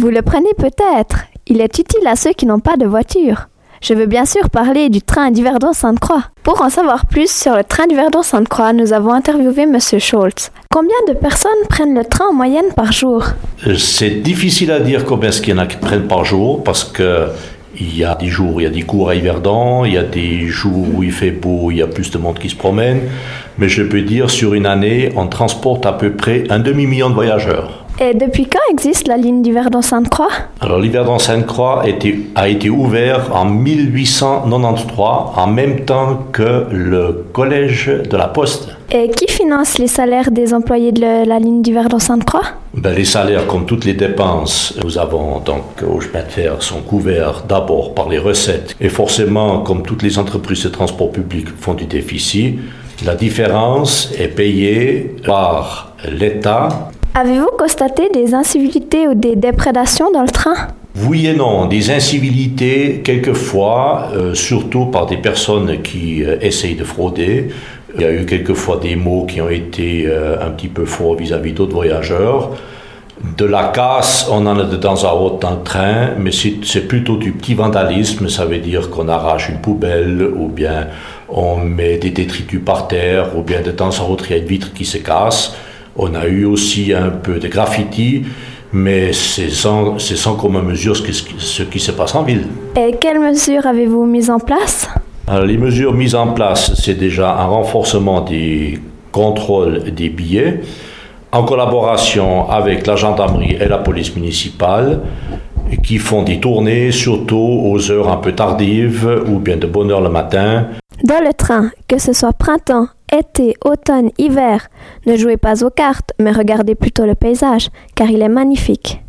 Vous le prenez peut-être. Il est utile à ceux qui n'ont pas de voiture. Je veux bien sûr parler du train du Verdon-Sainte-Croix. Pour en savoir plus sur le train du Verdon-Sainte-Croix, nous avons interviewé M. Schultz. Combien de personnes prennent le train en moyenne par jour? Euh, C'est difficile à dire combien est-ce qu'il y en a qui prennent par jour parce que il y a des jours où il y a des cours à Yverdon, il y a des jours où il fait beau, il y a plus de monde qui se promène. Mais je peux dire, sur une année, on transporte à peu près un demi-million de voyageurs. Et depuis quand existe la ligne du Verdon-Sainte-Croix Alors l'Yverdon Sainte-Croix a été, ouvert en 1893, en même temps que le collège de la Poste. Et qui finance les salaires des employés de le- la ligne du Verdon-Sainte-Croix Ben, les salaires, comme toutes les dépenses, nous avons donc au chemin de fer sont couverts d'abord par les recettes. Et forcément, comme toutes les entreprises de transport public font du déficit, la différence est payée par l'État. Avez-vous constaté des incivilités ou des déprédations dans le train? Oui et non, des incivilités quelquefois, euh, surtout par des personnes qui euh, essayent de frauder. Il y a eu quelquefois des mots qui ont été euh, un petit peu forts vis-à-vis d'autres voyageurs. De la casse, on en a de temps à autre dans le train, mais c'est plutôt du petit vandalisme. Ça veut dire qu'on arrache une poubelle, ou bien on met des détritus par terre, ou bien de temps à autre il y a une vitre qui se casse. On a eu aussi un peu de graffiti, mais c'est sans, c'est sans commune mesure ce qui, ce qui se passe en ville. Et quelles mesures avez-vous mises en place? Alors, les mesures mises en place, c'est déjà un renforcement des contrôles des billets, en collaboration avec la gendarmerie et la police municipale, qui font des tournées, surtout aux heures un peu tardives ou bien de bonne heure le matin. Dans le train, que ce soit printemps, été, automne, hiver, ne jouez pas aux cartes, mais regardez plutôt le paysage, car il est magnifique.